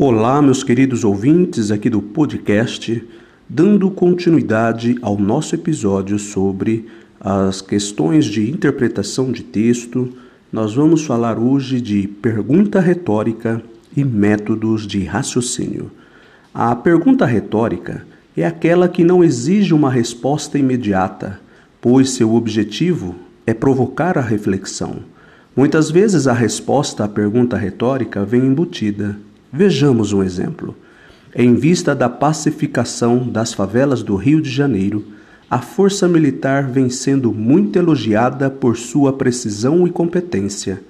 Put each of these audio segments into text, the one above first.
Olá, meus queridos ouvintes aqui do podcast, dando continuidade ao nosso episódio sobre as questões de interpretação de texto, nós vamos falar hoje de pergunta retórica e métodos de raciocínio. A pergunta retórica é aquela que não exige uma resposta imediata, pois seu objetivo é provocar a reflexão. Muitas vezes a resposta à pergunta retórica vem embutida Vejamos um exemplo. Em vista da pacificação das favelas do Rio de Janeiro, a força militar vem sendo muito elogiada por sua precisão e competência.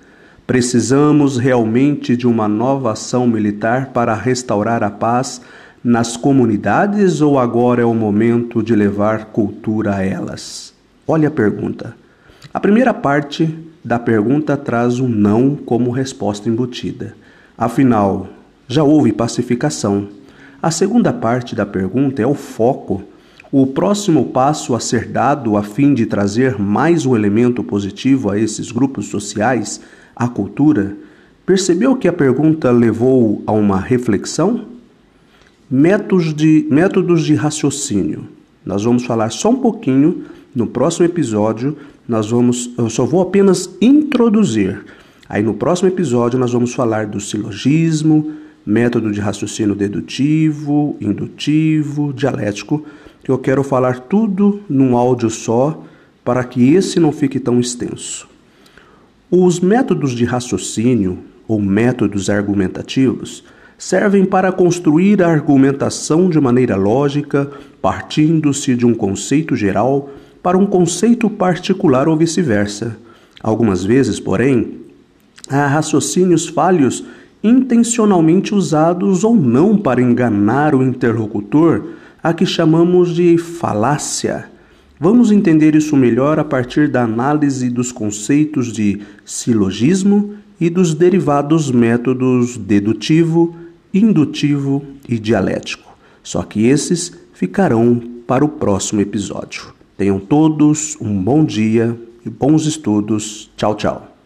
Precisamos realmente de uma nova ação militar para restaurar a paz nas comunidades ou agora é o momento de levar cultura a elas? Olha a pergunta. A primeira parte da pergunta traz um não como resposta embutida. Afinal, já houve pacificação. A segunda parte da pergunta é o foco. O próximo passo a ser dado a fim de trazer mais um elemento positivo a esses grupos sociais, a cultura, percebeu que a pergunta levou a uma reflexão? Métodos de, métodos de raciocínio. Nós vamos falar só um pouquinho no próximo episódio. Nós vamos, eu só vou apenas introduzir. Aí no próximo episódio nós vamos falar do silogismo, método de raciocínio dedutivo, indutivo, dialético, que eu quero falar tudo num áudio só para que esse não fique tão extenso. Os métodos de raciocínio ou métodos argumentativos servem para construir a argumentação de maneira lógica, partindo-se de um conceito geral para um conceito particular ou vice-versa. Algumas vezes, porém, há raciocínios falhos intencionalmente usados ou não para enganar o interlocutor, a que chamamos de falácia. Vamos entender isso melhor a partir da análise dos conceitos de silogismo e dos derivados métodos dedutivo, indutivo e dialético. Só que esses ficarão para o próximo episódio. Tenham todos um bom dia e bons estudos. Tchau, tchau.